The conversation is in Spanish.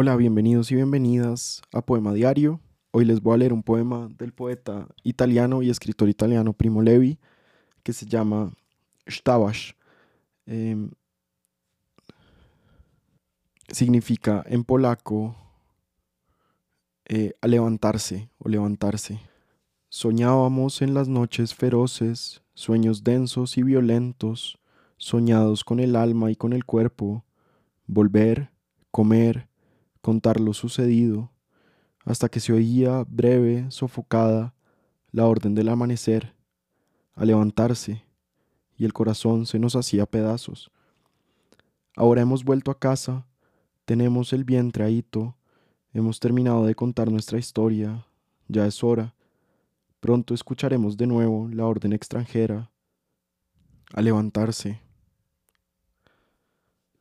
Hola, bienvenidos y bienvenidas a Poema Diario. Hoy les voy a leer un poema del poeta italiano y escritor italiano Primo Levi que se llama Stabash. Em, significa en polaco eh, a levantarse o levantarse. Soñábamos en las noches feroces, sueños densos y violentos, soñados con el alma y con el cuerpo, volver, comer, contar lo sucedido, hasta que se oía breve, sofocada, la orden del amanecer, a levantarse, y el corazón se nos hacía pedazos. Ahora hemos vuelto a casa, tenemos el vientre ahito, hemos terminado de contar nuestra historia, ya es hora. Pronto escucharemos de nuevo la orden extranjera, a levantarse.